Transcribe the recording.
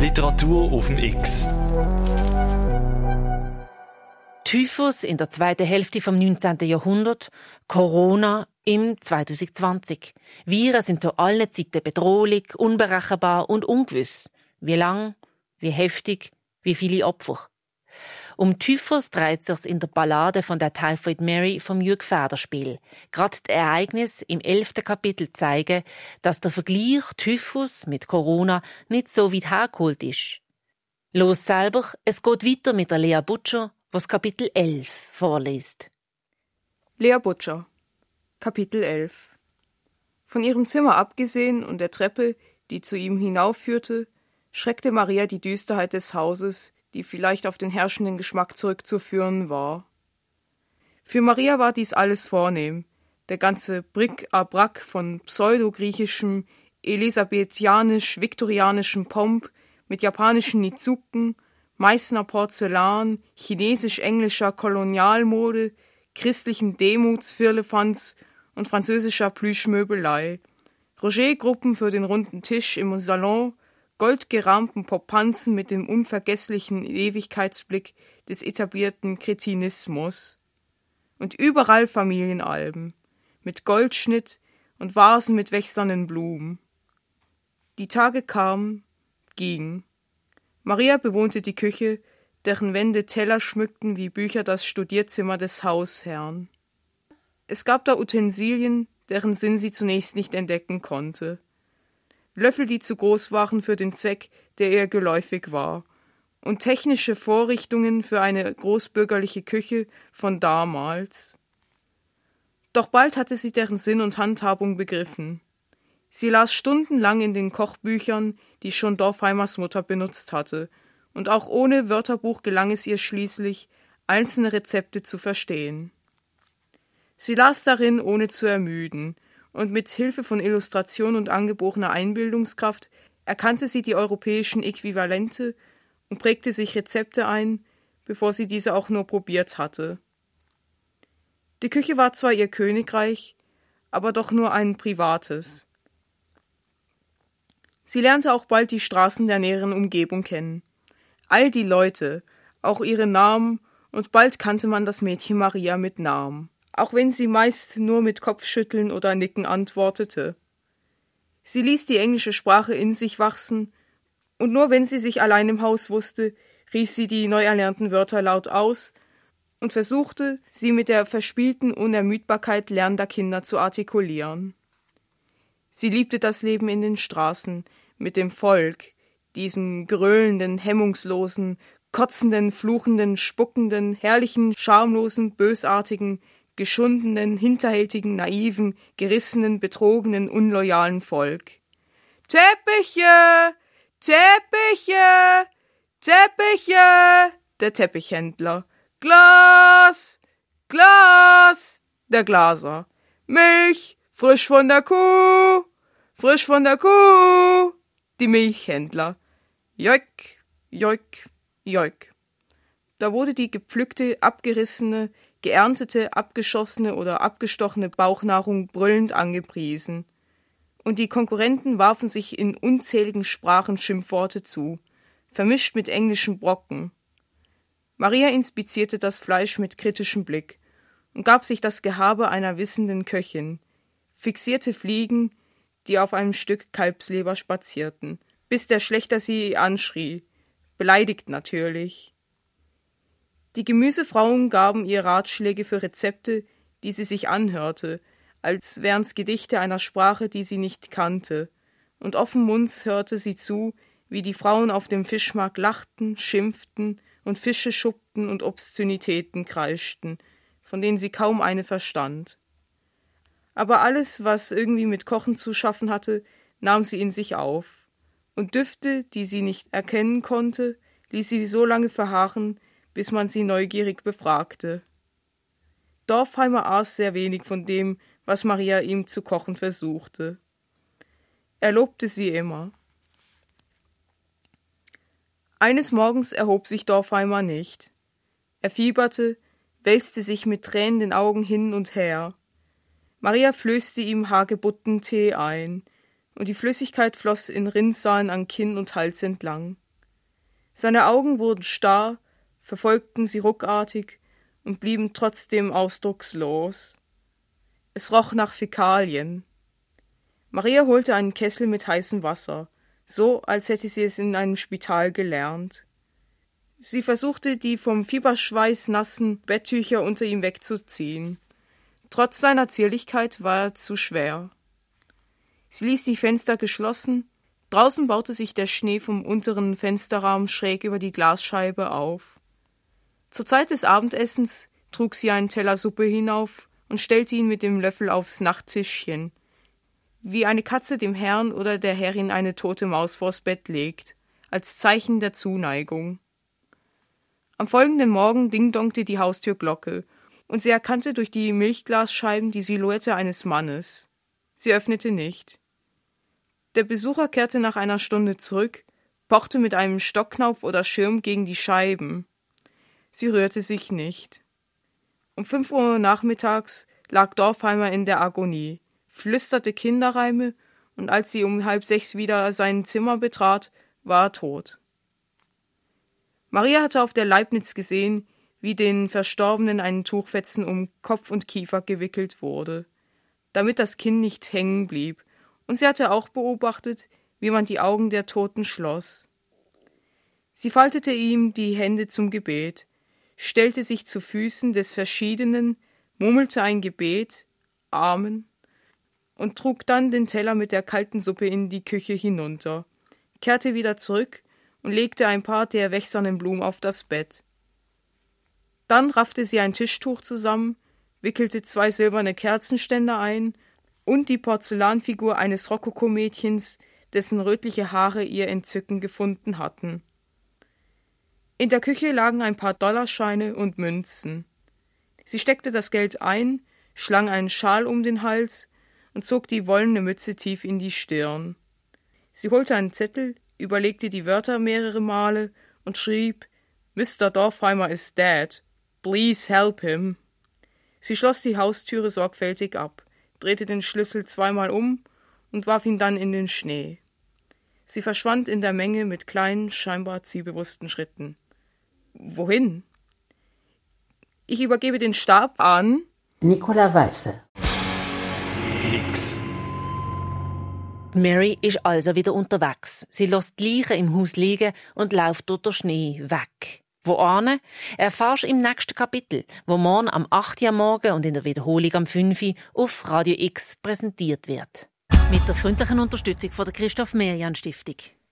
Literatur auf dem X. Typhus in der zweiten Hälfte vom 19. Jahrhundert, Corona im 2020. Viren sind zu allen Zeiten bedrohlich, unberechenbar und ungewiss. Wie lang, wie heftig, wie viele Opfer. Um Typhus dreht sich's in der Ballade von der Typhoid Mary vom Jürg Federspiel. Gerade die Ereignisse im elften Kapitel zeigen, dass der Vergleich Typhus mit Corona nicht so weit hergeholt ist. Los selber, es geht weiter mit der Lea Butcher, was Kapitel 11 vorliest. Lea Butcher Kapitel 11 Von ihrem Zimmer abgesehen und der Treppe, die zu ihm hinaufführte, schreckte Maria die Düsterheit des Hauses, die vielleicht auf den herrschenden Geschmack zurückzuführen war. Für Maria war dies alles vornehm, der ganze Bric-à-Brac von pseudogriechischem, elisabethianisch-viktorianischem Pomp mit japanischen Nizuken, Meißner Porzellan, chinesisch-englischer Kolonialmode, christlichem Demutsfirlefanz und französischer Plüschmöbelei, Roger-Gruppen für den runden Tisch im Salon, goldgerahmten Popanzen mit dem unvergesslichen Ewigkeitsblick des etablierten Kretinismus. Und überall Familienalben, mit Goldschnitt und Vasen mit wächsernen Blumen. Die Tage kamen, gingen. Maria bewohnte die Küche, deren Wände Teller schmückten wie Bücher das Studierzimmer des Hausherrn. Es gab da Utensilien, deren Sinn sie zunächst nicht entdecken konnte. Löffel, die zu groß waren für den Zweck, der ihr geläufig war, und technische Vorrichtungen für eine großbürgerliche Küche von damals. Doch bald hatte sie deren Sinn und Handhabung begriffen. Sie las stundenlang in den Kochbüchern, die schon Dorfheimers Mutter benutzt hatte, und auch ohne Wörterbuch gelang es ihr schließlich, einzelne Rezepte zu verstehen. Sie las darin, ohne zu ermüden, und mit Hilfe von Illustration und angeborener Einbildungskraft erkannte sie die europäischen Äquivalente und prägte sich Rezepte ein, bevor sie diese auch nur probiert hatte. Die Küche war zwar ihr Königreich, aber doch nur ein privates. Sie lernte auch bald die Straßen der näheren Umgebung kennen. All die Leute, auch ihre Namen, und bald kannte man das Mädchen Maria mit Namen auch wenn sie meist nur mit Kopfschütteln oder Nicken antwortete. Sie ließ die englische Sprache in sich wachsen, und nur wenn sie sich allein im Haus wusste, rief sie die neu erlernten Wörter laut aus und versuchte, sie mit der verspielten Unermüdbarkeit lernender Kinder zu artikulieren. Sie liebte das Leben in den Straßen, mit dem Volk, diesem gröhlenden, hemmungslosen, kotzenden, fluchenden, spuckenden, herrlichen, schamlosen, bösartigen, geschundenen, hinterhältigen, naiven, gerissenen, betrogenen, unloyalen Volk. Teppiche! Teppiche! Teppiche! Der Teppichhändler. Glas! Glas! Der Glaser. Milch! Frisch von der Kuh! Frisch von der Kuh! Die Milchhändler. Joik, joik, joik. Da wurde die gepflückte, abgerissene, geerntete, abgeschossene oder abgestochene Bauchnahrung brüllend angepriesen. Und die Konkurrenten warfen sich in unzähligen Sprachen Schimpfworte zu, vermischt mit englischen Brocken. Maria inspizierte das Fleisch mit kritischem Blick und gab sich das Gehabe einer wissenden Köchin, fixierte Fliegen, die auf einem Stück Kalbsleber spazierten, bis der Schlechter sie anschrie, beleidigt natürlich. Die Gemüsefrauen gaben ihr Ratschläge für Rezepte, die sie sich anhörte, als wären's Gedichte einer Sprache, die sie nicht kannte, und offenmunds hörte sie zu, wie die Frauen auf dem Fischmarkt lachten, schimpften und Fische schuppten und Obszönitäten kreischten, von denen sie kaum eine verstand. Aber alles, was irgendwie mit Kochen zu schaffen hatte, nahm sie in sich auf, und Düfte, die sie nicht erkennen konnte, ließ sie so lange verharren, bis man sie neugierig befragte. Dorfheimer aß sehr wenig von dem, was Maria ihm zu kochen versuchte. Er lobte sie immer. Eines Morgens erhob sich Dorfheimer nicht. Er fieberte, wälzte sich mit tränenden Augen hin und her. Maria flößte ihm Hagebuttentee ein, und die Flüssigkeit floss in Rinnsalen an Kinn und Hals entlang. Seine Augen wurden starr, verfolgten sie ruckartig und blieben trotzdem ausdruckslos. Es roch nach Fäkalien. Maria holte einen Kessel mit heißem Wasser, so als hätte sie es in einem Spital gelernt. Sie versuchte, die vom Fieberschweiß nassen Betttücher unter ihm wegzuziehen. Trotz seiner Zierlichkeit war er zu schwer. Sie ließ die Fenster geschlossen, draußen baute sich der Schnee vom unteren Fensterraum schräg über die Glasscheibe auf. Zur Zeit des Abendessens trug sie einen Teller Suppe hinauf und stellte ihn mit dem Löffel aufs Nachttischchen, wie eine Katze dem Herrn oder der Herrin eine tote Maus vors Bett legt, als Zeichen der Zuneigung. Am folgenden Morgen dingdongte die Haustürglocke, und sie erkannte durch die Milchglasscheiben die Silhouette eines Mannes. Sie öffnete nicht. Der Besucher kehrte nach einer Stunde zurück, pochte mit einem Stockknauf oder Schirm gegen die Scheiben. Sie rührte sich nicht. Um fünf Uhr nachmittags lag Dorfheimer in der Agonie, flüsterte Kinderreime, und als sie um halb sechs wieder sein Zimmer betrat, war er tot. Maria hatte auf der Leibniz gesehen, wie den Verstorbenen ein Tuchfetzen um Kopf und Kiefer gewickelt wurde, damit das Kinn nicht hängen blieb, und sie hatte auch beobachtet, wie man die Augen der Toten schloss. Sie faltete ihm die Hände zum Gebet, stellte sich zu Füßen des Verschiedenen, murmelte ein Gebet, Amen, und trug dann den Teller mit der kalten Suppe in die Küche hinunter, kehrte wieder zurück und legte ein paar der wächsernen Blumen auf das Bett. Dann raffte sie ein Tischtuch zusammen, wickelte zwei silberne Kerzenständer ein und die Porzellanfigur eines Rokokomädchens, dessen rötliche Haare ihr Entzücken gefunden hatten. In der Küche lagen ein paar Dollarscheine und Münzen. Sie steckte das Geld ein, schlang einen Schal um den Hals und zog die wollene Mütze tief in die Stirn. Sie holte einen Zettel, überlegte die Wörter mehrere Male und schrieb Mr. Dorfheimer is dead. Please help him. Sie schloss die Haustüre sorgfältig ab, drehte den Schlüssel zweimal um und warf ihn dann in den Schnee. Sie verschwand in der Menge mit kleinen, scheinbar zielbewussten Schritten. Wohin? Ich übergebe den Stab an Nicola Weiße. X. Mary ist also wieder unterwegs. Sie lässt die Leichen im Haus liegen und läuft durch den Schnee weg. Wo ane? Erfahrst im nächsten Kapitel, wo morgen am 8. Uhr Morgen und in der Wiederholung am 5. Uhr auf Radio X präsentiert wird. Mit der freundlichen Unterstützung von der Christoph Merian Stiftung.